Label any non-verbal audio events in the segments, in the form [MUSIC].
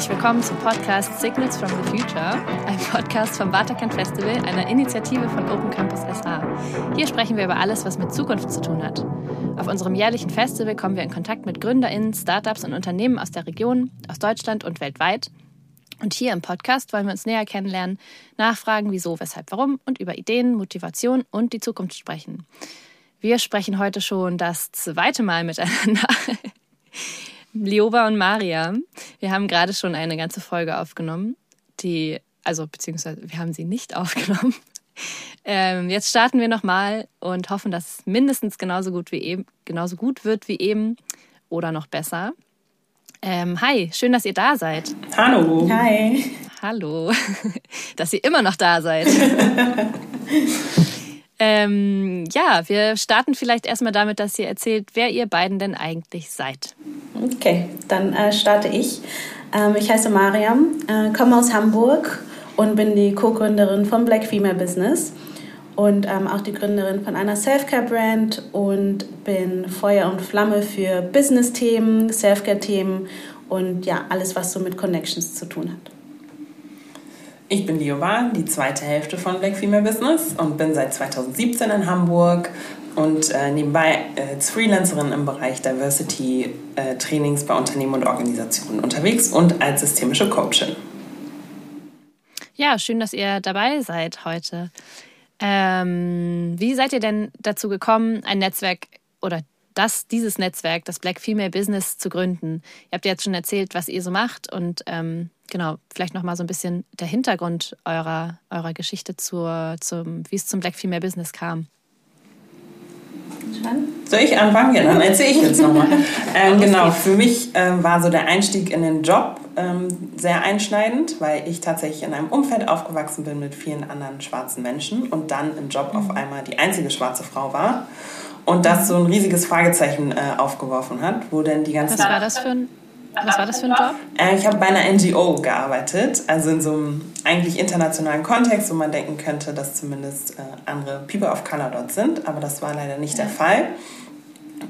herzlich willkommen zum Podcast Signals from the Future, ein Podcast vom Waterkant Festival, einer Initiative von Open Campus SA. Hier sprechen wir über alles, was mit Zukunft zu tun hat. Auf unserem jährlichen Festival kommen wir in Kontakt mit GründerInnen, Startups und Unternehmen aus der Region, aus Deutschland und weltweit. Und hier im Podcast wollen wir uns näher kennenlernen, nachfragen, wieso, weshalb, warum und über Ideen, Motivation und die Zukunft sprechen. Wir sprechen heute schon das zweite Mal miteinander. Lioba und Maria. Wir haben gerade schon eine ganze Folge aufgenommen, die, also beziehungsweise wir haben sie nicht [LAUGHS] aufgenommen. Ähm, jetzt starten wir nochmal und hoffen, dass es mindestens genauso gut wie eben, genauso gut wird wie eben oder noch besser. Ähm, hi, schön, dass ihr da seid. Hallo. Hi. Hallo, [LAUGHS] dass ihr immer noch da seid. [LAUGHS] ähm, ja, wir starten vielleicht erstmal damit, dass ihr erzählt, wer ihr beiden denn eigentlich seid. Okay, dann äh, starte ich. Ähm, ich heiße Mariam, äh, komme aus Hamburg und bin die Co-Gründerin von Black Female Business und ähm, auch die Gründerin von einer Self-Care-Brand und bin Feuer und Flamme für Business-Themen, Self-Care-Themen und ja, alles, was so mit Connections zu tun hat. Ich bin Lioba, die zweite Hälfte von Black Female Business und bin seit 2017 in Hamburg und äh, nebenbei als Freelancerin im Bereich Diversity äh, Trainings bei Unternehmen und Organisationen unterwegs und als systemische Coachin. Ja, schön, dass ihr dabei seid heute. Ähm, wie seid ihr denn dazu gekommen, ein Netzwerk oder das, dieses Netzwerk, das Black Female Business zu gründen? Ihr habt ja jetzt schon erzählt, was ihr so macht und ähm, genau, vielleicht nochmal so ein bisschen der Hintergrund eurer, eurer Geschichte zur, zum, wie es zum Black Female Business kam. Soll ich anfangen? Ja, dann erzähle ich jetzt nochmal. [LAUGHS] ähm, genau, für mich ähm, war so der Einstieg in den Job ähm, sehr einschneidend, weil ich tatsächlich in einem Umfeld aufgewachsen bin mit vielen anderen schwarzen Menschen und dann im Job auf mhm. einmal die einzige schwarze Frau war. Und das so ein riesiges Fragezeichen äh, aufgeworfen hat, wo denn die ganzen... Was war das für ein was war das für ein Job? Äh, ich habe bei einer NGO gearbeitet, also in so einem eigentlich internationalen Kontext, wo man denken könnte, dass zumindest äh, andere People of Color dort sind, aber das war leider nicht der Fall.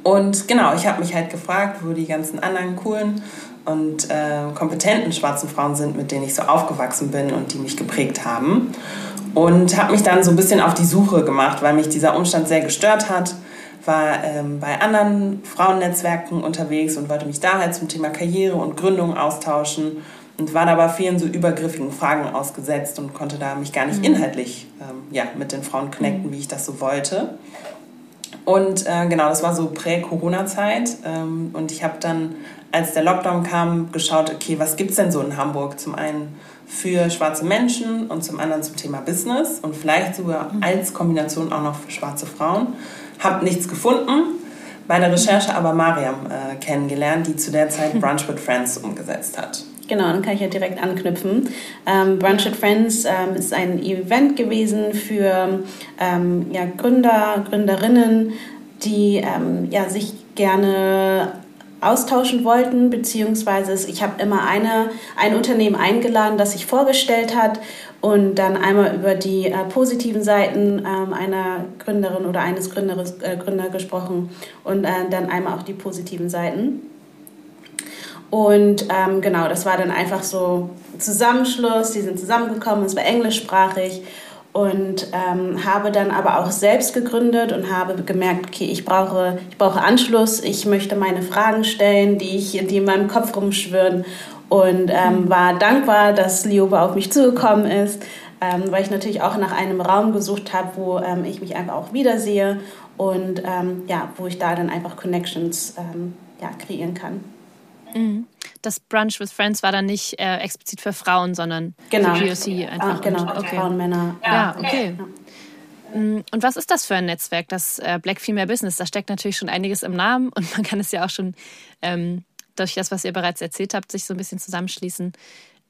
Und genau, ich habe mich halt gefragt, wo die ganzen anderen coolen und äh, kompetenten schwarzen Frauen sind, mit denen ich so aufgewachsen bin und die mich geprägt haben. Und habe mich dann so ein bisschen auf die Suche gemacht, weil mich dieser Umstand sehr gestört hat war ähm, bei anderen Frauennetzwerken unterwegs und wollte mich da halt zum Thema Karriere und Gründung austauschen und war dabei vielen so übergriffigen Fragen ausgesetzt und konnte da mich gar nicht mhm. inhaltlich ähm, ja, mit den Frauen connecten, mhm. wie ich das so wollte. Und äh, genau, das war so Prä-Corona-Zeit ähm, und ich habe dann, als der Lockdown kam, geschaut, okay, was gibt es denn so in Hamburg? Zum einen für schwarze Menschen und zum anderen zum Thema Business und vielleicht sogar mhm. als Kombination auch noch für schwarze Frauen. Habe nichts gefunden, bei der Recherche aber Mariam äh, kennengelernt, die zu der Zeit [LAUGHS] Brunch with Friends umgesetzt hat. Genau, dann kann ich ja direkt anknüpfen. Ähm, Brunch with Friends ähm, ist ein Event gewesen für ähm, ja, Gründer, Gründerinnen, die ähm, ja, sich gerne austauschen wollten, beziehungsweise ich habe immer eine, ein Unternehmen eingeladen, das sich vorgestellt hat und dann einmal über die äh, positiven Seiten ähm, einer Gründerin oder eines Gründeres, äh, Gründer gesprochen und äh, dann einmal auch die positiven Seiten. Und ähm, genau, das war dann einfach so Zusammenschluss, die sind zusammengekommen, es war englischsprachig und ähm, habe dann aber auch selbst gegründet und habe gemerkt, okay, ich brauche, ich brauche Anschluss, ich möchte meine Fragen stellen, die, ich, die in meinem Kopf rumschwirren und ähm, war dankbar, dass Lioba auf mich zugekommen ist, ähm, weil ich natürlich auch nach einem Raum gesucht habe, wo ähm, ich mich einfach auch wiedersehe und ähm, ja, wo ich da dann einfach Connections ähm, ja, kreieren kann. Mhm. Das Brunch with Friends war dann nicht äh, explizit für Frauen, sondern genau. für POC einfach. Ah, genau, okay. Frauen, Männer. Ja, ja okay. Ja. Mm, und was ist das für ein Netzwerk, das äh, Black Female Business? Da steckt natürlich schon einiges im Namen und man kann es ja auch schon ähm, durch das, was ihr bereits erzählt habt, sich so ein bisschen zusammenschließen.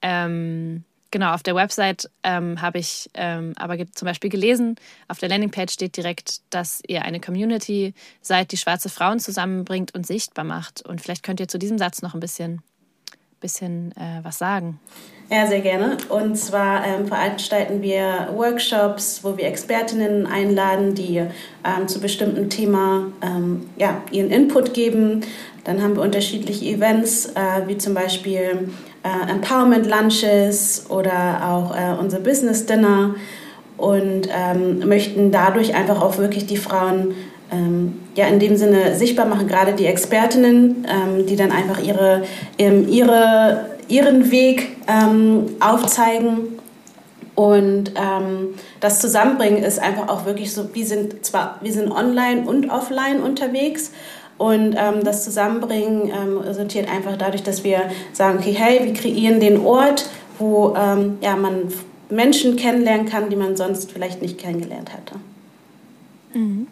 Ähm, genau, auf der Website ähm, habe ich ähm, aber zum Beispiel gelesen, auf der Landingpage steht direkt, dass ihr eine Community seid, die schwarze Frauen zusammenbringt und sichtbar macht. Und vielleicht könnt ihr zu diesem Satz noch ein bisschen, bisschen äh, was sagen. Ja, sehr gerne. Und zwar ähm, veranstalten wir Workshops, wo wir Expertinnen einladen, die ähm, zu bestimmten Thema ähm, ja, ihren Input geben. Dann haben wir unterschiedliche Events, äh, wie zum Beispiel äh, Empowerment Lunches oder auch äh, unser Business Dinner und ähm, möchten dadurch einfach auch wirklich die Frauen ähm, ja in dem Sinne sichtbar machen, gerade die Expertinnen, ähm, die dann einfach ihre, ihre, ihren Weg ähm, aufzeigen. Und ähm, das Zusammenbringen ist einfach auch wirklich so, wir sind zwar, wir sind online und offline unterwegs und ähm, das Zusammenbringen ähm, resultiert einfach dadurch, dass wir sagen, okay, hey, wir kreieren den Ort, wo ähm, ja, man Menschen kennenlernen kann, die man sonst vielleicht nicht kennengelernt hätte. Mhm.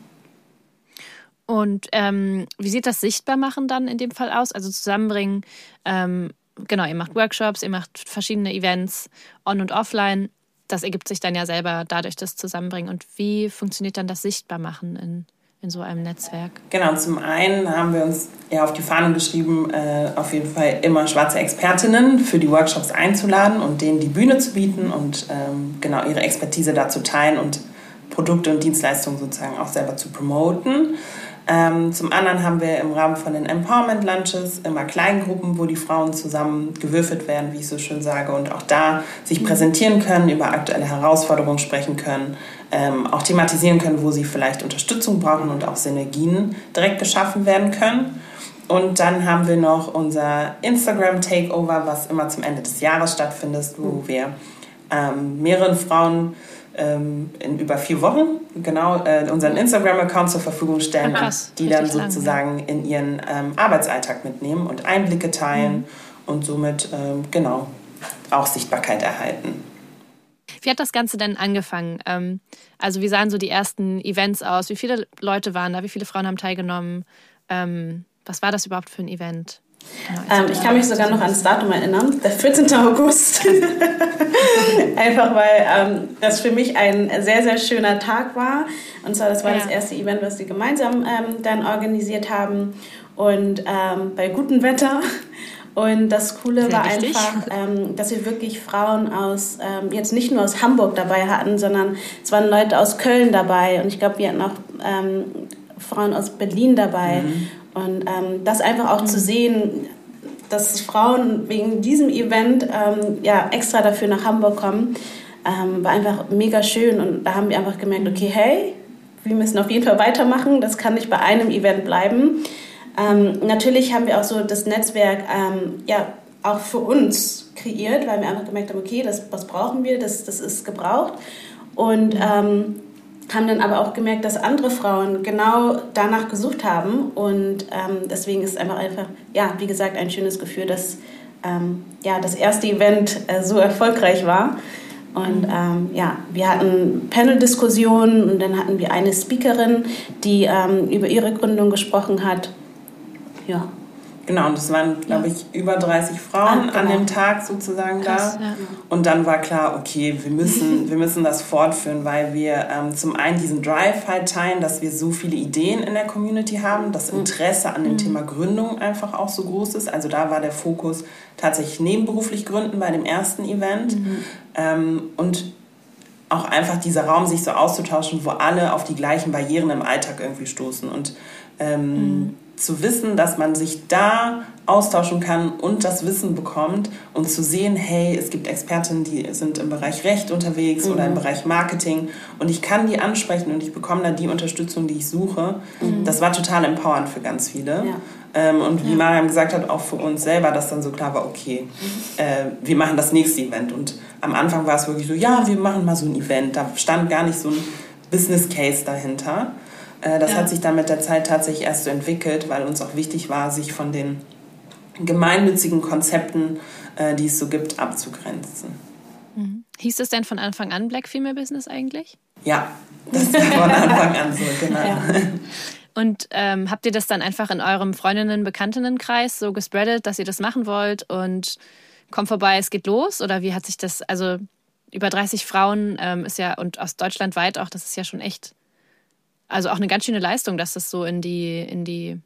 Und ähm, wie sieht das Sichtbarmachen dann in dem Fall aus? Also zusammenbringen, ähm, genau, ihr macht Workshops, ihr macht verschiedene Events on und offline. Das ergibt sich dann ja selber dadurch das Zusammenbringen. Und wie funktioniert dann das Sichtbarmachen in, in so einem Netzwerk? Genau, zum einen haben wir uns ja auf die Fahnen geschrieben, äh, auf jeden Fall immer schwarze Expertinnen für die Workshops einzuladen und denen die Bühne zu bieten und ähm, genau ihre Expertise da zu teilen und Produkte und Dienstleistungen sozusagen auch selber zu promoten. Ähm, zum anderen haben wir im Rahmen von den Empowerment Lunches immer Kleingruppen, wo die Frauen zusammen gewürfelt werden, wie ich so schön sage, und auch da sich präsentieren können, über aktuelle Herausforderungen sprechen können, ähm, auch thematisieren können, wo sie vielleicht Unterstützung brauchen und auch Synergien direkt geschaffen werden können. Und dann haben wir noch unser Instagram Takeover, was immer zum Ende des Jahres stattfindet, wo wir ähm, mehreren Frauen in über vier Wochen genau äh, unseren Instagram-Account zur Verfügung stellen, Ach, die dann sozusagen lang, ja. in ihren ähm, Arbeitsalltag mitnehmen und Einblicke teilen mhm. und somit ähm, genau auch Sichtbarkeit erhalten. Wie hat das Ganze denn angefangen? Ähm, also wie sahen so die ersten Events aus? Wie viele Leute waren da? Wie viele Frauen haben teilgenommen? Ähm, was war das überhaupt für ein Event? Ähm, ich kann mich sogar noch an das Datum erinnern, der 14. August. [LAUGHS] Einfach weil ähm, das für mich ein sehr, sehr schöner Tag war. Und zwar, das war ja. das erste Event, was wir gemeinsam ähm, dann organisiert haben. Und ähm, bei gutem Wetter. Und das Coole sehr war wichtig. einfach, ähm, dass wir wirklich Frauen aus, ähm, jetzt nicht nur aus Hamburg dabei hatten, sondern es waren Leute aus Köln dabei. Und ich glaube, wir hatten auch Frauen aus Berlin dabei. Mhm. Und ähm, das einfach auch mhm. zu sehen, dass Frauen wegen diesem Event ähm, ja, extra dafür nach Hamburg kommen, ähm, war einfach mega schön. Und da haben wir einfach gemerkt, mhm. okay, hey, wir müssen auf jeden Fall weitermachen. Das kann nicht bei einem Event bleiben. Ähm, natürlich haben wir auch so das Netzwerk ähm, ja, auch für uns kreiert, weil wir einfach gemerkt haben, okay, das, was brauchen wir, das, das ist gebraucht. Und ähm, haben dann aber auch gemerkt, dass andere Frauen genau danach gesucht haben und ähm, deswegen ist es einfach einfach, ja, wie gesagt, ein schönes Gefühl, dass ähm, ja, das erste Event äh, so erfolgreich war. Und ähm, ja, wir hatten Panel-Diskussionen und dann hatten wir eine Speakerin, die ähm, über ihre Gründung gesprochen hat. Ja, Genau, und es waren, glaube ich, über 30 Frauen ah, genau. an dem Tag sozusagen Krass, da. Ja. Und dann war klar, okay, wir müssen, [LAUGHS] wir müssen das fortführen, weil wir ähm, zum einen diesen Drive halt teilen, dass wir so viele Ideen in der Community haben, das mhm. Interesse an dem mhm. Thema Gründung einfach auch so groß ist. Also da war der Fokus tatsächlich nebenberuflich gründen bei dem ersten Event. Mhm. Ähm, und auch einfach dieser Raum, sich so auszutauschen, wo alle auf die gleichen Barrieren im Alltag irgendwie stoßen. Und ähm, mhm zu wissen, dass man sich da austauschen kann und das Wissen bekommt und zu sehen, hey, es gibt Expertinnen, die sind im Bereich Recht unterwegs mhm. oder im mhm. Bereich Marketing und ich kann die ansprechen und ich bekomme da die Unterstützung, die ich suche. Mhm. Das war total empowernd für ganz viele. Ja. Ähm, und wie ja. Mariam gesagt hat, auch für uns selber, dass dann so klar war, okay, mhm. äh, wir machen das nächste Event. Und am Anfang war es wirklich so, ja, wir machen mal so ein Event. Da stand gar nicht so ein Business Case dahinter. Äh, das ja. hat sich dann mit der Zeit tatsächlich erst so entwickelt, weil uns auch wichtig war, sich von den gemeinnützigen Konzepten, äh, die es so gibt, abzugrenzen. Mhm. Hieß es denn von Anfang an Black Female Business eigentlich? Ja, das war von Anfang an so, genau. Ja. Und ähm, habt ihr das dann einfach in eurem Freundinnen-, Bekanntinnenkreis so gespreadet, dass ihr das machen wollt und kommt vorbei, es geht los? Oder wie hat sich das, also über 30 Frauen ähm, ist ja, und aus Deutschland weit auch, das ist ja schon echt also auch eine ganz schöne Leistung, dass das so in die, in die,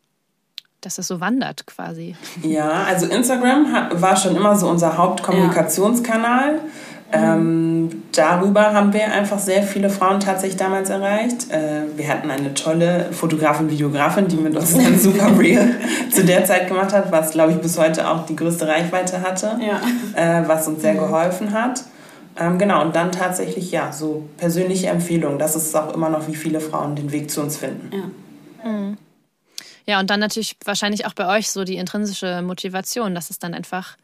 dass das so wandert quasi. Ja, also Instagram hat, war schon immer so unser Hauptkommunikationskanal. Ja. Ähm, darüber haben wir einfach sehr viele Frauen tatsächlich damals erreicht. Äh, wir hatten eine tolle Fotografin, Videografin, die mit uns [LAUGHS] ein super Reel zu der Zeit gemacht hat, was glaube ich bis heute auch die größte Reichweite hatte, ja. äh, was uns sehr mhm. geholfen hat. Ähm, genau, und dann tatsächlich ja, so persönliche Empfehlungen. Das ist auch immer noch, wie viele Frauen den Weg zu uns finden. Ja. Mhm. Ja, und dann natürlich wahrscheinlich auch bei euch so die intrinsische Motivation, dass es dann einfach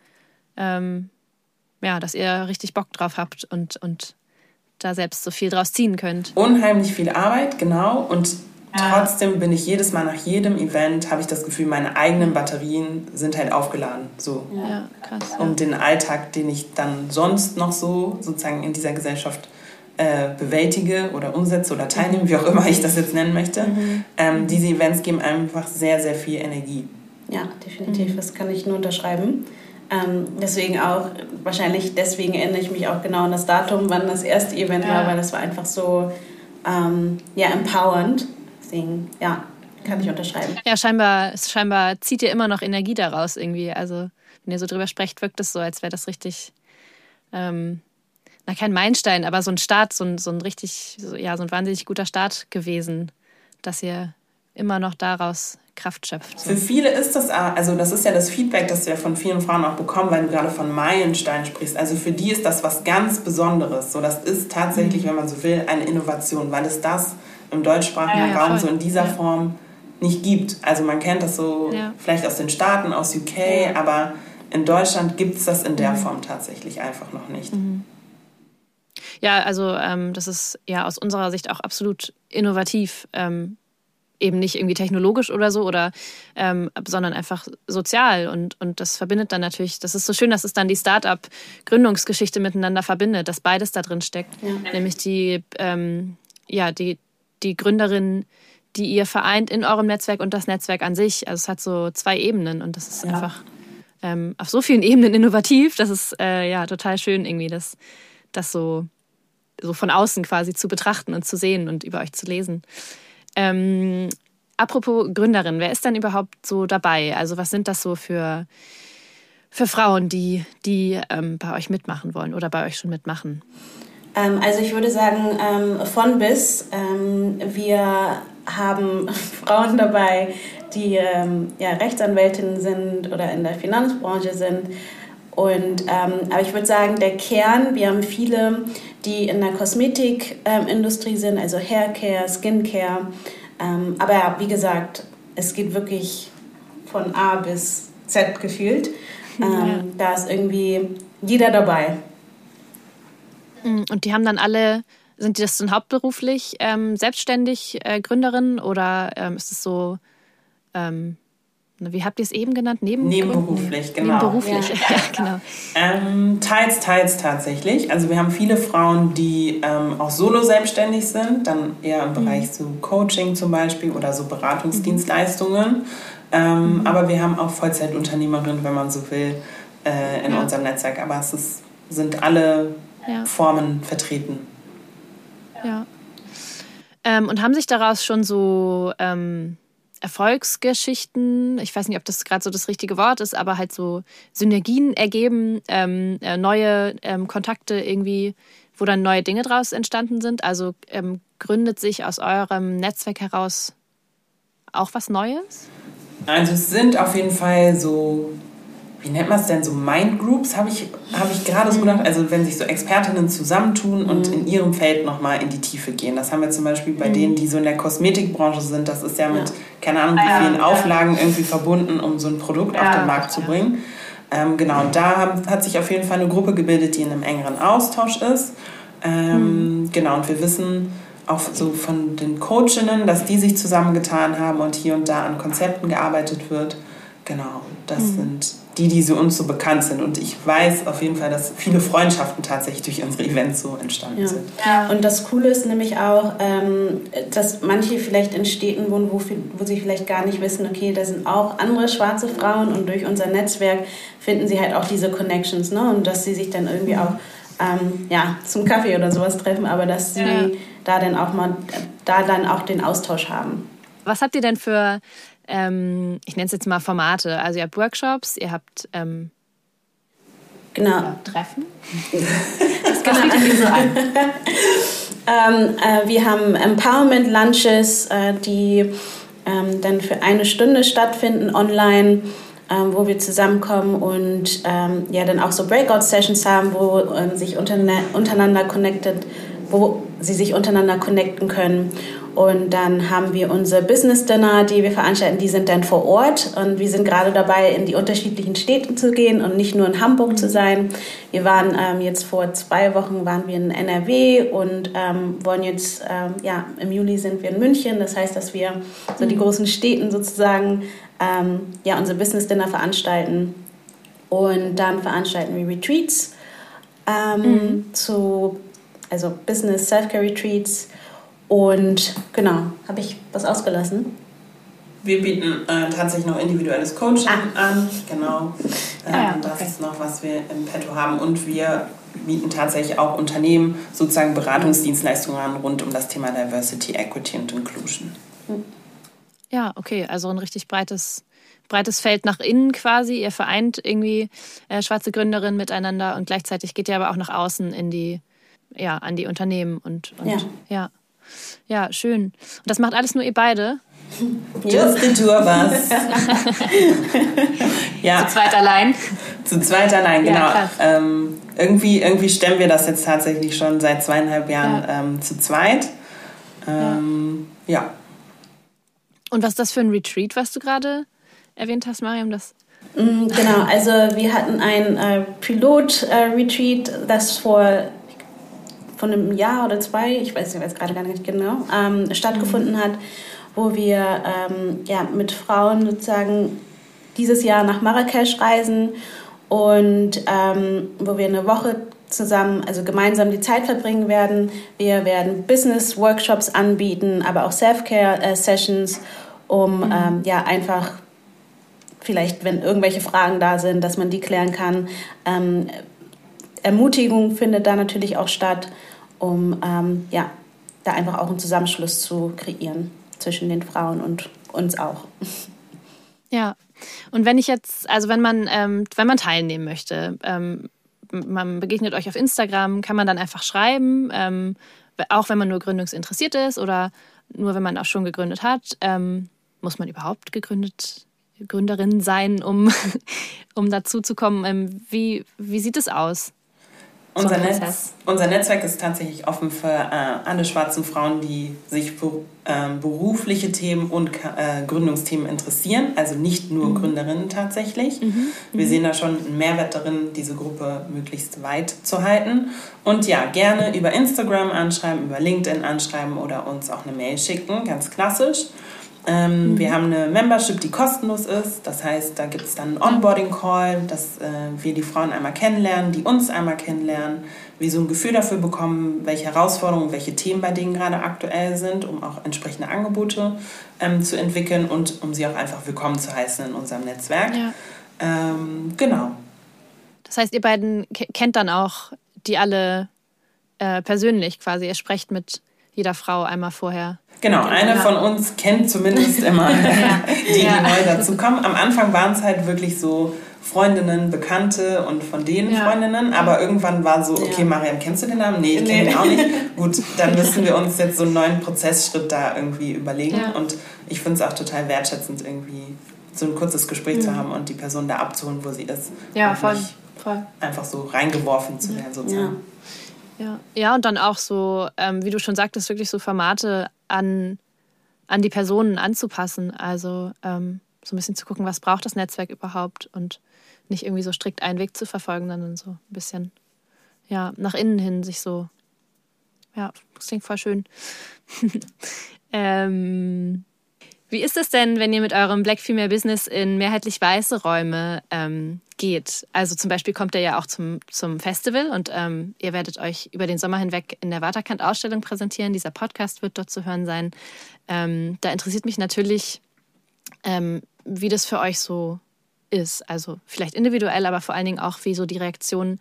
ähm, ja, dass ihr richtig Bock drauf habt und, und da selbst so viel draus ziehen könnt. Unheimlich viel Arbeit, genau. Und. Trotzdem bin ich jedes Mal nach jedem Event, habe ich das Gefühl, meine eigenen Batterien sind halt aufgeladen. So. Ja, krass. Um den Alltag, den ich dann sonst noch so sozusagen in dieser Gesellschaft äh, bewältige oder umsetze oder teilnehme, wie auch immer ich das jetzt nennen möchte. Mhm. Ähm, diese Events geben einfach sehr, sehr viel Energie. Ja, definitiv. Mhm. Das kann ich nur unterschreiben. Ähm, deswegen auch, wahrscheinlich deswegen erinnere ich mich auch genau an das Datum, wann das erste Event ja. war, weil das war einfach so ähm, ja, empowernd. Deswegen, ja, kann ich unterschreiben. Ja, scheinbar, scheinbar zieht ihr immer noch Energie daraus irgendwie. Also, wenn ihr so drüber sprecht, wirkt es so, als wäre das richtig, ähm, na, kein Meilenstein, aber so ein Start, so ein, so ein richtig, so, ja, so ein wahnsinnig guter Start gewesen, dass ihr immer noch daraus Kraft schöpft. So. Für viele ist das, also das ist ja das Feedback, das wir von vielen Frauen auch bekommen, weil du gerade von Meilenstein sprichst. Also für die ist das was ganz Besonderes. So, das ist tatsächlich, mhm. wenn man so will, eine Innovation, weil es das im deutschsprachigen ja, Raum voll. so in dieser. Form nicht gibt. Also man kennt das so vielleicht aus den Staaten, aus UK, aber in Deutschland gibt es das in der mhm. Form tatsächlich einfach noch nicht. Mhm. Ja, also ähm, das ist ja aus unserer Sicht auch absolut innovativ. Ähm, eben nicht irgendwie technologisch oder so, oder ähm, sondern einfach sozial. Und, und das verbindet dann natürlich, das ist so schön, dass es dann die Start-up-Gründungsgeschichte miteinander verbindet, dass beides da drin steckt. Ja. Nämlich die, ähm, ja, die, die Gründerin, die ihr vereint in eurem Netzwerk und das Netzwerk an sich. Also es hat so zwei Ebenen und das ist ja. einfach ähm, auf so vielen [LAUGHS] Ebenen innovativ. Das ist äh, ja total schön, irgendwie, das, das so, so von außen quasi zu betrachten und zu sehen und über euch zu lesen. Ähm, apropos Gründerin, wer ist denn überhaupt so dabei? Also was sind das so für, für Frauen, die, die ähm, bei euch mitmachen wollen oder bei euch schon mitmachen? Ähm, also ich würde sagen, ähm, von bis. Ähm, wir haben [LAUGHS] Frauen dabei, die ja, Rechtsanwältinnen sind oder in der Finanzbranche sind. Und, ähm, aber ich würde sagen, der Kern, wir haben viele, die in der Kosmetikindustrie ähm, sind, also Haircare, Skincare. Ähm, aber ja, wie gesagt, es geht wirklich von A bis Z gefühlt. Ja. Da ist irgendwie jeder dabei. Mm, und die haben dann alle, sind die das dann hauptberuflich ähm, selbstständig äh, Gründerinnen oder ähm, ist es so, ähm, wie habt ihr es eben genannt? Neben Nebenberuflich, genau. Nebenberuflich, ja, [LAUGHS] ja genau. Ähm, teils, teils tatsächlich. Also wir haben viele Frauen, die ähm, auch solo selbstständig sind, dann eher im Bereich mhm. so Coaching zum Beispiel oder so Beratungsdienstleistungen. Mhm. Ähm, mhm. Aber wir haben auch Vollzeitunternehmerinnen, wenn man so will, äh, in ja. unserem Netzwerk. Aber es ist, sind alle ja. Formen vertreten. Ja. Ähm, und haben sich daraus schon so ähm, Erfolgsgeschichten, ich weiß nicht, ob das gerade so das richtige Wort ist, aber halt so Synergien ergeben, ähm, äh, neue ähm, Kontakte irgendwie, wo dann neue Dinge draus entstanden sind. Also ähm, gründet sich aus eurem Netzwerk heraus auch was Neues? Also es sind auf jeden Fall so wie nennt man es denn, so Mindgroups, habe ich, hab ich gerade so gedacht. Also wenn sich so Expertinnen zusammentun und mhm. in ihrem Feld nochmal in die Tiefe gehen. Das haben wir zum Beispiel bei mhm. denen, die so in der Kosmetikbranche sind. Das ist ja mit, ja. keine Ahnung, wie vielen ja, Auflagen ja. irgendwie verbunden, um so ein Produkt auf den Markt zu bringen. Ähm, genau, und da haben, hat sich auf jeden Fall eine Gruppe gebildet, die in einem engeren Austausch ist. Ähm, mhm. Genau, und wir wissen auch so von den Coachinnen, dass die sich zusammengetan haben und hier und da an Konzepten gearbeitet wird. Genau, das mhm. sind die, die so uns so bekannt sind. Und ich weiß auf jeden Fall, dass viele Freundschaften tatsächlich durch unsere Events so entstanden ja. sind. Ja, und das Coole ist nämlich auch, ähm, dass manche vielleicht in Städten wohnen, wo, wo sie vielleicht gar nicht wissen, okay, da sind auch andere schwarze Frauen und durch unser Netzwerk finden sie halt auch diese Connections. Ne? Und dass sie sich dann irgendwie auch ähm, ja, zum Kaffee oder sowas treffen, aber dass sie ja. da dann auch mal, da dann auch den Austausch haben. Was habt ihr denn für ähm, ich nenne es jetzt mal Formate. Also ihr habt Workshops, ihr habt ähm, genau. Treffen. [LAUGHS] Bietet ihr so an? [LAUGHS] ähm, äh, wir haben Empowerment Lunches, äh, die ähm, dann für eine Stunde stattfinden online ähm, wo wir zusammenkommen und ähm, ja dann auch so Breakout-Sessions haben, wo ähm, sich untereinander connected, wo sie sich untereinander connecten können. Und dann haben wir unsere Business Dinner, die wir veranstalten, die sind dann vor Ort. Und wir sind gerade dabei, in die unterschiedlichen Städte zu gehen und nicht nur in Hamburg zu sein. Wir waren ähm, jetzt vor zwei Wochen waren wir in NRW und ähm, wollen jetzt, ähm, ja, im Juli sind wir in München. Das heißt, dass wir so die großen Städten sozusagen ähm, ja, unsere Business Dinner veranstalten. Und dann veranstalten wir Retreats ähm, mhm. zu, also Business Self-Care Retreats. Und genau, habe ich was ausgelassen? Wir bieten äh, tatsächlich noch individuelles Coaching ah. an. Genau. Äh, ah, ja, das okay. ist noch, was wir im Petto haben. Und wir bieten tatsächlich auch Unternehmen sozusagen Beratungsdienstleistungen an rund um das Thema Diversity, Equity und Inclusion. Mhm. Ja, okay, also ein richtig breites, breites Feld nach innen quasi. Ihr vereint irgendwie äh, schwarze Gründerinnen miteinander und gleichzeitig geht ihr aber auch nach außen in die, ja, an die Unternehmen und, und ja. ja. Ja, schön. Und das macht alles nur ihr beide? Just the two of us. ja. Zu zweit allein. Zu zweit allein, genau. Ja, ähm, irgendwie, irgendwie stemmen wir das jetzt tatsächlich schon seit zweieinhalb Jahren ja. ähm, zu zweit. Ähm, ja. ja. Und was ist das für ein Retreat, was du gerade erwähnt hast, Mariam? Das mm, Genau, also wir hatten ein äh, Pilot-Retreat, äh, das vor von einem Jahr oder zwei, ich weiß jetzt gerade gar nicht genau, ähm, stattgefunden hat, wo wir ähm, ja, mit Frauen sozusagen dieses Jahr nach Marrakesch reisen und ähm, wo wir eine Woche zusammen, also gemeinsam die Zeit verbringen werden. Wir werden Business-Workshops anbieten, aber auch Self-Care-Sessions, um mhm. ähm, ja einfach vielleicht, wenn irgendwelche Fragen da sind, dass man die klären kann. Ähm, Ermutigung findet da natürlich auch statt, um ähm, ja, da einfach auch einen Zusammenschluss zu kreieren zwischen den Frauen und uns auch. [LAUGHS] Ja, und wenn ich jetzt, also wenn man, ähm, wenn man teilnehmen möchte, ähm, man begegnet euch auf Instagram, kann man dann einfach schreiben, ähm, auch wenn man nur gründungsinteressiert ist oder nur wenn man auch schon gegründet hat. Ähm, muss man überhaupt gegründet, Gründerin sein, um, [LAUGHS] um dazu zu kommen? Ähm, wie, wie sieht es aus? Unser, Netz, unser Netzwerk ist tatsächlich offen für äh, alle schwarzen Frauen, die sich für äh, berufliche Themen und äh, Gründungsthemen interessieren. Also nicht nur mhm. Gründerinnen tatsächlich. Mhm. Wir mhm. sehen da schon einen Mehrwert darin, diese Gruppe möglichst weit zu halten. Und ja, gerne über Instagram anschreiben, über LinkedIn anschreiben oder uns auch eine Mail schicken, ganz klassisch. Ähm, mhm. Wir haben eine Membership, die kostenlos ist. Das heißt, da gibt es dann einen Onboarding-Call, dass äh, wir die Frauen einmal kennenlernen, die uns einmal kennenlernen, wir so ein Gefühl dafür bekommen, welche Herausforderungen, welche Themen bei denen gerade aktuell sind, um auch entsprechende Angebote ähm, zu entwickeln und um sie auch einfach willkommen zu heißen in unserem Netzwerk. Ja. Ähm, genau. Das heißt, ihr beiden kennt dann auch die alle äh, persönlich quasi. Ihr sprecht mit jeder Frau einmal vorher. Genau, eine von uns kennt zumindest immer [LAUGHS] [LAUGHS] die, die ja. neu dazukommen. Am Anfang waren es halt wirklich so Freundinnen, Bekannte und von denen ja. Freundinnen. Aber irgendwann war so, okay, Mariam, kennst du den Namen? Nee, ich kenne nee. ihn auch nicht. [LAUGHS] Gut, dann müssen wir uns jetzt so einen neuen Prozessschritt da irgendwie überlegen. Ja. Und ich finde es auch total wertschätzend, irgendwie so ein kurzes Gespräch mhm. zu haben und die Person da abzuholen, wo sie ist. Ja, voll. voll. Einfach so reingeworfen zu werden, sozusagen. Ja. ja, und dann auch so, ähm, wie du schon sagtest, wirklich so Formate an, an die Personen anzupassen. Also ähm, so ein bisschen zu gucken, was braucht das Netzwerk überhaupt und nicht irgendwie so strikt einen Weg zu verfolgen, sondern so ein bisschen ja, nach innen hin sich so. Ja, das klingt voll schön. [LAUGHS] ähm, wie ist es denn, wenn ihr mit eurem Black Female Business in mehrheitlich weiße Räume ähm, geht? Also zum Beispiel kommt ihr ja auch zum, zum Festival und ähm, ihr werdet euch über den Sommer hinweg in der Waterkant-Ausstellung präsentieren. Dieser Podcast wird dort zu hören sein. Ähm, da interessiert mich natürlich, ähm, wie das für euch so ist. Also vielleicht individuell, aber vor allen Dingen auch, wie so die Reaktion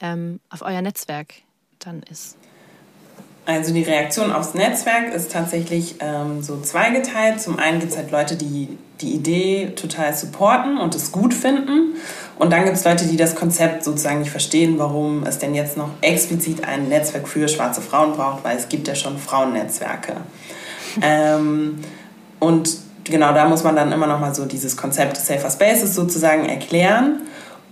ähm, auf euer Netzwerk dann ist. Also die Reaktion aufs Netzwerk ist tatsächlich ähm, so zweigeteilt. Zum einen gibt es halt Leute, die die Idee total supporten und es gut finden. Und dann gibt es Leute, die das Konzept sozusagen nicht verstehen, warum es denn jetzt noch explizit ein Netzwerk für schwarze Frauen braucht, weil es gibt ja schon Frauennetzwerke. [LAUGHS] ähm, und genau da muss man dann immer noch mal so dieses Konzept Safer Spaces sozusagen erklären.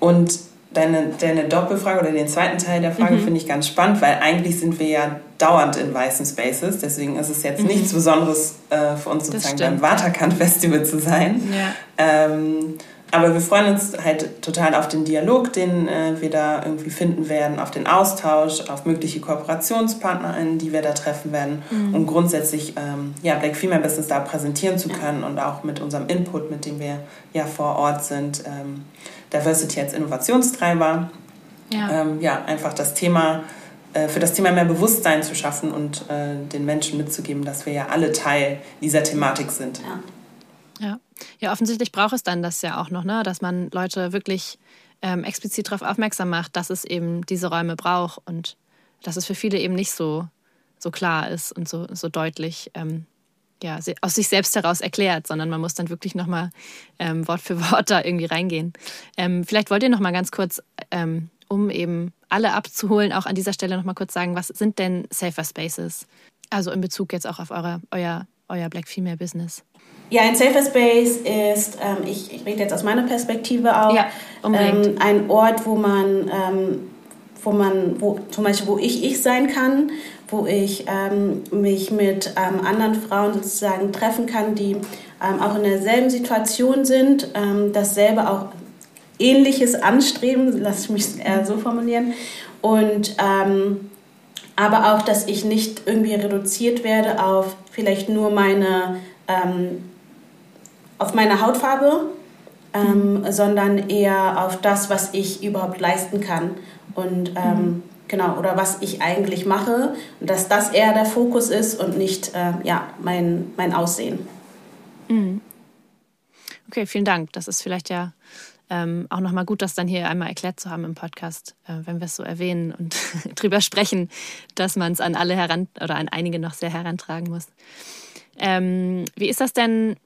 Und deine, deine Doppelfrage oder den zweiten Teil der Frage mhm. finde ich ganz spannend, weil eigentlich sind wir ja dauernd in weißen Spaces. Deswegen ist es jetzt mhm. nichts Besonderes äh, für uns sozusagen beim Waterkant Festival zu sein. Ja. Ähm, aber wir freuen uns halt total auf den Dialog, den äh, wir da irgendwie finden werden, auf den Austausch, auf mögliche KooperationspartnerInnen, die wir da treffen werden, mhm. um grundsätzlich ähm, ja, Black Female Business da präsentieren zu können und auch mit unserem Input, mit dem wir ja vor Ort sind, ähm, Diversity als Innovationstreiber, ja. Ähm, ja, einfach das Thema äh, für das Thema mehr Bewusstsein zu schaffen und äh, den Menschen mitzugeben, dass wir ja alle Teil dieser Thematik sind. Ja. Ja. ja, offensichtlich braucht es dann das ja auch noch, ne? dass man Leute wirklich ähm, explizit darauf aufmerksam macht, dass es eben diese Räume braucht und dass es für viele eben nicht so, so klar ist und so, so deutlich ähm, ja, aus sich selbst heraus erklärt, sondern man muss dann wirklich nochmal ähm, Wort für [LAUGHS] Wort da irgendwie reingehen. Ähm, vielleicht wollt ihr nochmal ganz kurz, ähm, um eben alle abzuholen, auch an dieser Stelle nochmal kurz sagen, was sind denn Safer Spaces? Also in Bezug jetzt auch auf eure, euer, euer Black Female Business. Ja, ein Safer Space ist, ähm, ich, ich, rede jetzt aus meiner Perspektive auch, ja, ähm, ein Ort, wo man, ähm, wo man, wo, zum Beispiel, wo ich ich sein kann, wo ich ähm, mich mit ähm, anderen Frauen sozusagen treffen kann, die ähm, auch in derselben Situation sind, dasselbe auch Ähnliches anstreben, [LAUGHS] lass ich mich eher so formulieren, und aber auch, dass ich nicht irgendwie reduziert werde auf vielleicht nur meine ähm, auf meine Hautfarbe, ähm, sondern eher auf das, was ich überhaupt leisten kann. Und ähm. Genau, oder was ich eigentlich mache. Dass das eher der Fokus ist und nicht äh, ja, mein, mein Aussehen. Mhm. Okay, vielen Dank. Das ist vielleicht ja ähm, auch nochmal gut, das dann hier einmal erklärt zu haben im Podcast, äh, wenn wir es so erwähnen und [LAUGHS] drüber sprechen, dass man es an alle heran oder an einige noch sehr herantragen muss. Ähm, wie ist das denn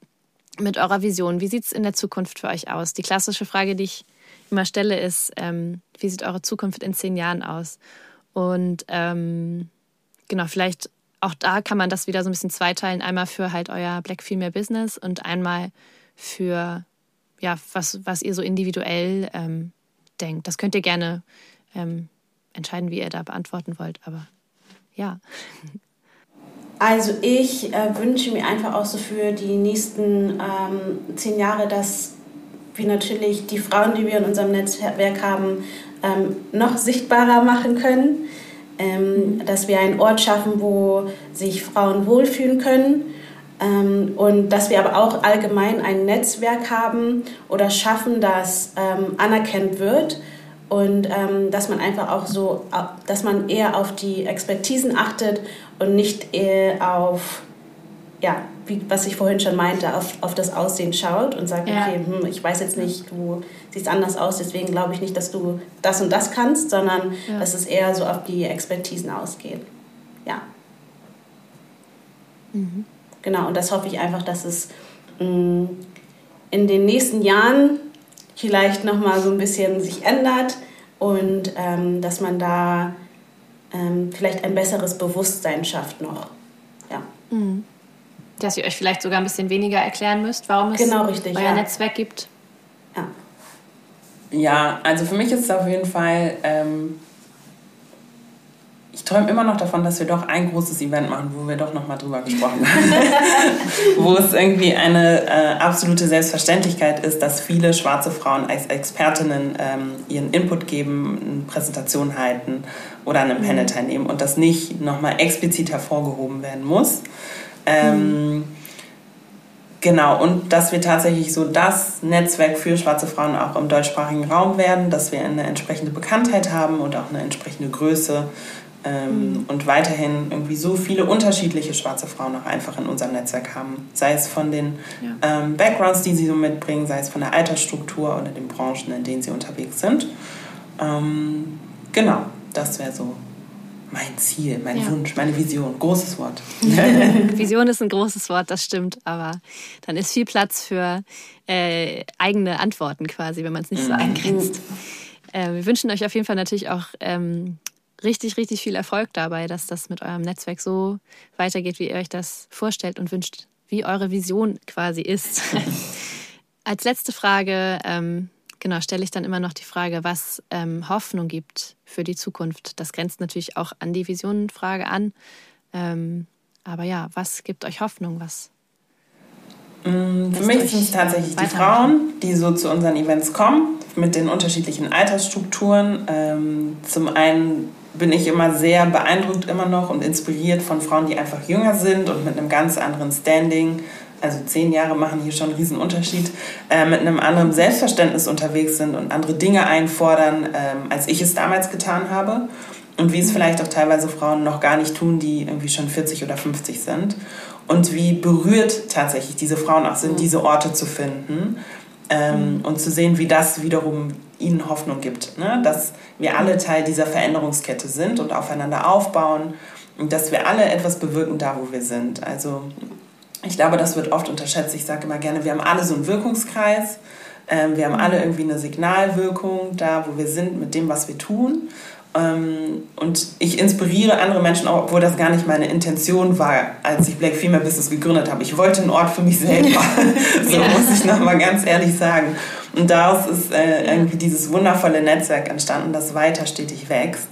mit eurer Vision? Wie sieht es in der Zukunft für euch aus? Die klassische Frage, die ich immer stelle, ist, ähm, wie sieht eure Zukunft in zehn Jahren aus? Und ähm, genau, vielleicht auch da kann man das wieder so ein bisschen zweiteilen. Einmal für halt euer Black Female Business und einmal für, ja, was, was ihr so individuell ähm, denkt. Das könnt ihr gerne ähm, entscheiden, wie ihr da beantworten wollt. Aber ja. Also ich äh, wünsche mir einfach auch so für die nächsten ähm, zehn Jahre, dass wir natürlich die Frauen, die wir in unserem Netzwerk haben, ähm, noch sichtbarer machen können. Ähm, dass wir einen Ort schaffen, wo sich Frauen wohlfühlen können. Ähm, und dass wir aber auch allgemein ein Netzwerk haben oder schaffen, das ähm, anerkannt wird und ähm, dass man einfach auch so, dass man eher auf die Expertisen achtet und nicht eher auf, ja, wie, was ich vorhin schon meinte, auf, auf das Aussehen schaut und sagt, ja. okay, hm, ich weiß jetzt nicht, du siehst anders aus, deswegen glaube ich nicht, dass du das und das kannst, sondern ja. dass es eher so auf die Expertisen ausgeht. Ja. Mhm. Genau, und das hoffe ich einfach, dass es mh, hm, in den nächsten Jahren vielleicht nochmal so ein bisschen sich ändert und ähm, dass man da ähm, vielleicht ein besseres Bewusstsein schafft noch. Ja. Mhm. Dass ihr euch vielleicht sogar ein bisschen weniger erklären müsst, warum es genau, richtig, euer ja. Netzwerk gibt. Ja. Ja, also für mich ist es auf jeden Fall ähm, ich träume immer noch davon, dass wir doch ein großes Event machen, wo wir doch noch mal drüber gesprochen haben. [LAUGHS] wo es irgendwie eine äh, absolute Selbstverständlichkeit ist, dass viele schwarze Frauen als Expertinnen ähm, ihren Input geben, eine Präsentation halten oder an einem mhm. Panel teilnehmen und das nicht noch mal explizit hervorgehoben werden muss. Ähm, mhm. Genau, und dass wir tatsächlich so das Netzwerk für schwarze Frauen auch im deutschsprachigen Raum werden, dass wir eine entsprechende Bekanntheit haben und auch eine entsprechende Größe ähm, mhm. und weiterhin irgendwie so viele unterschiedliche schwarze Frauen auch einfach in unserem Netzwerk haben. Sei es von den ja. ähm, Backgrounds, die sie so mitbringen, sei es von der Altersstruktur oder den Branchen, in denen sie unterwegs sind. Ähm, genau, das wäre so mein Ziel, mein ja. Wunsch, meine Vision. Großes Wort. [LAUGHS] [LAUGHS] Vision ist ein großes Wort, das stimmt, aber dann ist viel Platz für äh, eigene Antworten quasi, wenn man es nicht so mhm. eingrenzt. Äh, wir wünschen euch auf jeden Fall natürlich auch ähm, richtig, richtig viel Erfolg dabei, dass das mit eurem Netzwerk so weitergeht, wie ihr euch das vorstellt und wünscht, wie eure Vision quasi ist. [LAUGHS] Als letzte Frage, ähm, genau, stelle ich dann immer noch die Frage, was ähm, Hoffnung gibt für die Zukunft. Das grenzt natürlich auch an die Visionenfrage an. Ähm, aber ja, was gibt euch Hoffnung? Was? Mm, für mich sind es tatsächlich die Frauen, die so zu unseren Events kommen, mit den unterschiedlichen Altersstrukturen. Ähm, zum einen bin ich immer sehr beeindruckt immer noch und inspiriert von Frauen, die einfach jünger sind und mit einem ganz anderen Standing also zehn Jahre machen hier schon einen riesen Unterschied, äh, mit einem anderen Selbstverständnis unterwegs sind und andere Dinge einfordern, ähm, als ich es damals getan habe. Und wie es vielleicht auch teilweise Frauen noch gar nicht tun, die irgendwie schon 40 oder 50 sind. Und wie berührt tatsächlich diese Frauen auch sind, diese Orte zu finden ähm, und zu sehen, wie das wiederum ihnen Hoffnung gibt. Ne? Dass wir alle Teil dieser Veränderungskette sind und aufeinander aufbauen und dass wir alle etwas bewirken da, wo wir sind. Also ich glaube, das wird oft unterschätzt. Ich sage immer gerne, wir haben alle so einen Wirkungskreis. Ähm, wir haben alle irgendwie eine Signalwirkung da, wo wir sind mit dem, was wir tun. Ähm, und ich inspiriere andere Menschen, obwohl das gar nicht meine Intention war, als ich Black Female Business gegründet habe. Ich wollte einen Ort für mich selber. [LAUGHS] [LAUGHS] so ja. muss ich nochmal ganz ehrlich sagen. Und daraus ist äh, irgendwie dieses wundervolle Netzwerk entstanden, das weiter stetig wächst.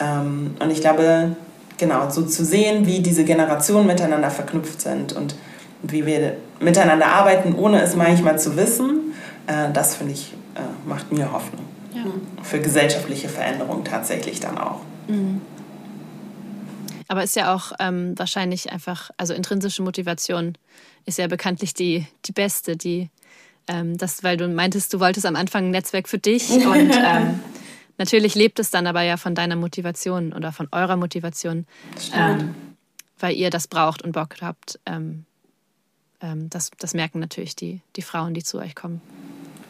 Ähm, und ich glaube, genau, so zu sehen, wie diese Generationen miteinander verknüpft sind und wie wir miteinander arbeiten, ohne es manchmal zu wissen, äh, das finde ich, äh, macht mir Hoffnung. Ja. Für gesellschaftliche Veränderung tatsächlich dann auch. Mhm. Aber ist ja auch ähm, wahrscheinlich einfach, also intrinsische Motivation ist ja bekanntlich die, die beste, die ähm, das, weil du meintest, du wolltest am Anfang ein Netzwerk für dich [LAUGHS] und ähm, Natürlich lebt es dann aber ja von deiner Motivation oder von eurer Motivation, ähm, weil ihr das braucht und Bock habt. Ähm, ähm, das, das merken natürlich die, die Frauen, die zu euch kommen.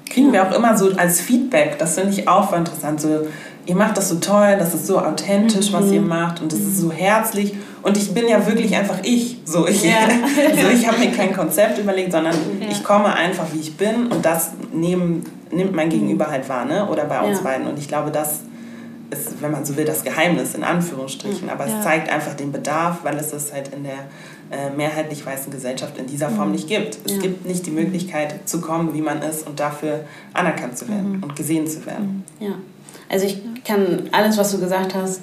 Kriegen wir auch immer so als Feedback, das finde ich auch interessant. So, ihr macht das so toll, das ist so authentisch, was ihr mhm. macht und das ist so herzlich. Und ich bin ja wirklich einfach ich. So, ich, ja. [LAUGHS] so, ich habe mir kein Konzept überlegt, sondern ja. ich komme einfach, wie ich bin und das nehmen nimmt mein Gegenüber halt wahr, ne? oder bei uns ja. beiden. Und ich glaube, das ist, wenn man so will, das Geheimnis in Anführungsstrichen. Aber ja. es zeigt einfach den Bedarf, weil es das halt in der äh, mehrheitlich weißen Gesellschaft in dieser Form mhm. nicht gibt. Es ja. gibt nicht die Möglichkeit zu kommen, wie man ist und dafür anerkannt zu werden mhm. und gesehen zu werden. Mhm. Ja, also ich kann alles, was du gesagt hast,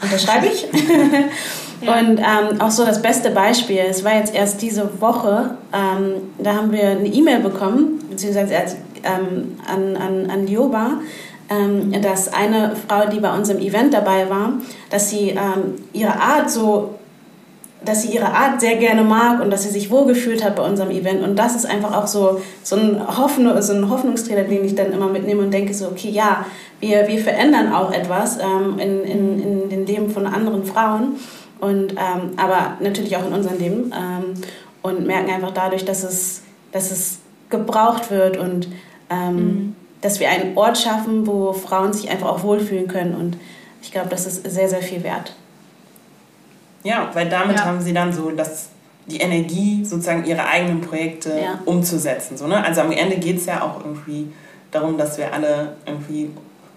unterschreibe ich. [LAUGHS] [LAUGHS] Und ähm, auch so das beste Beispiel, es war jetzt erst diese Woche, ähm, da haben wir eine E-Mail bekommen, beziehungsweise als ähm, an, an, an Lioba, ähm, dass eine Frau, die bei unserem Event dabei war, dass sie ähm, ihre Art so dass sie ihre Art sehr gerne mag und dass sie sich wohlgefühlt hat bei unserem Event. Und das ist einfach auch so, so, ein, Hoffnung, so ein Hoffnungsträger, den ich dann immer mitnehme und denke so, okay, ja, wir, wir verändern auch etwas ähm, in, in, in den Leben von anderen Frauen, und, ähm, aber natürlich auch in unserem Leben. Ähm, und merken einfach dadurch, dass es, dass es gebraucht wird und mhm. dass wir einen Ort schaffen, wo Frauen sich einfach auch wohlfühlen können. Und ich glaube, das ist sehr, sehr viel wert. Ja, weil damit ja. haben sie dann so das, die Energie, sozusagen ihre eigenen Projekte ja. umzusetzen. So, ne? Also am Ende geht es ja auch irgendwie darum, dass wir alle irgendwie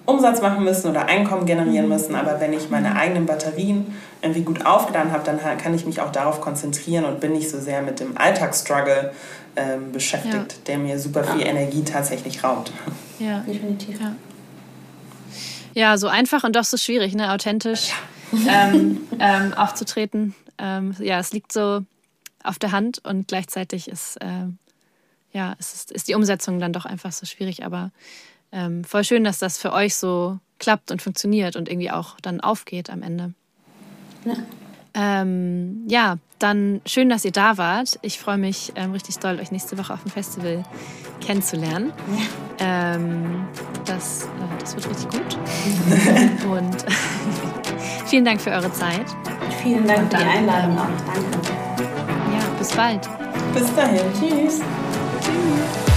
Umsatz machen müssen oder Einkommen generieren mhm. müssen. Aber wenn ich meine eigenen Batterien irgendwie gut aufgeladen habe, dann kann ich mich auch darauf konzentrieren und bin nicht so sehr mit dem Alltagsstruggle ähm, beschäftigt, ja. der mir super viel ja. Energie tatsächlich raubt. Ja, definitiv. Ja. ja, so einfach und doch so schwierig, ne? authentisch ähm, [LAUGHS] ähm, aufzutreten. Ähm, ja, es liegt so auf der Hand und gleichzeitig ist, äh, ja, es ist, ist die Umsetzung dann doch einfach so schwierig, aber ähm, voll schön, dass das für euch so klappt und funktioniert und irgendwie auch dann aufgeht am Ende. Ja. Ähm, ja, dann schön, dass ihr da wart. Ich freue mich ähm, richtig doll, euch nächste Woche auf dem Festival kennenzulernen. Ja. Ähm, das, äh, das wird richtig gut. [LAUGHS] Und [LAUGHS] vielen Dank für eure Zeit. Vielen Dank für die Einladung auch. Danke. Ja, bis bald. Bis dahin. Tschüss. Tschüss.